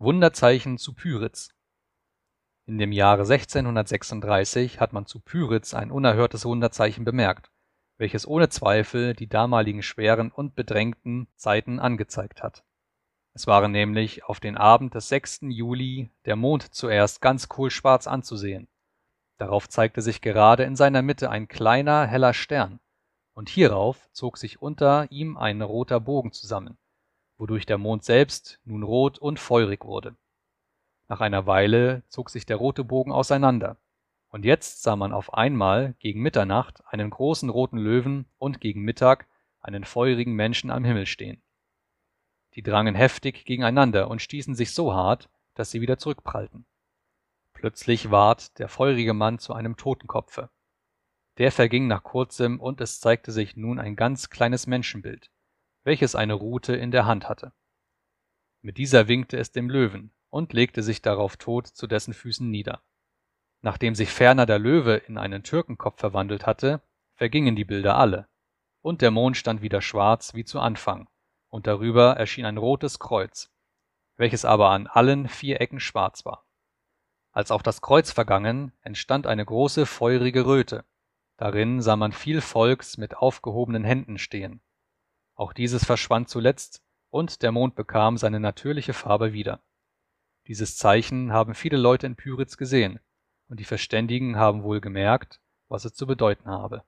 Wunderzeichen zu Pyritz In dem Jahre 1636 hat man zu Pyritz ein unerhörtes Wunderzeichen bemerkt, welches ohne Zweifel die damaligen schweren und bedrängten Zeiten angezeigt hat. Es war nämlich auf den Abend des 6. Juli der Mond zuerst ganz kohlschwarz anzusehen. Darauf zeigte sich gerade in seiner Mitte ein kleiner, heller Stern, und hierauf zog sich unter ihm ein roter Bogen zusammen wodurch der Mond selbst nun rot und feurig wurde. Nach einer Weile zog sich der rote Bogen auseinander, und jetzt sah man auf einmal gegen Mitternacht einen großen roten Löwen und gegen Mittag einen feurigen Menschen am Himmel stehen. Die drangen heftig gegeneinander und stießen sich so hart, dass sie wieder zurückprallten. Plötzlich ward der feurige Mann zu einem Totenkopfe. Der verging nach kurzem, und es zeigte sich nun ein ganz kleines Menschenbild welches eine Rute in der Hand hatte. Mit dieser winkte es dem Löwen und legte sich darauf tot zu dessen Füßen nieder. Nachdem sich ferner der Löwe in einen Türkenkopf verwandelt hatte, vergingen die Bilder alle, und der Mond stand wieder schwarz wie zu Anfang, und darüber erschien ein rotes Kreuz, welches aber an allen vier Ecken schwarz war. Als auch das Kreuz vergangen, entstand eine große feurige Röte, darin sah man viel Volks mit aufgehobenen Händen stehen, auch dieses verschwand zuletzt, und der Mond bekam seine natürliche Farbe wieder. Dieses Zeichen haben viele Leute in Pyritz gesehen, und die Verständigen haben wohl gemerkt, was es zu bedeuten habe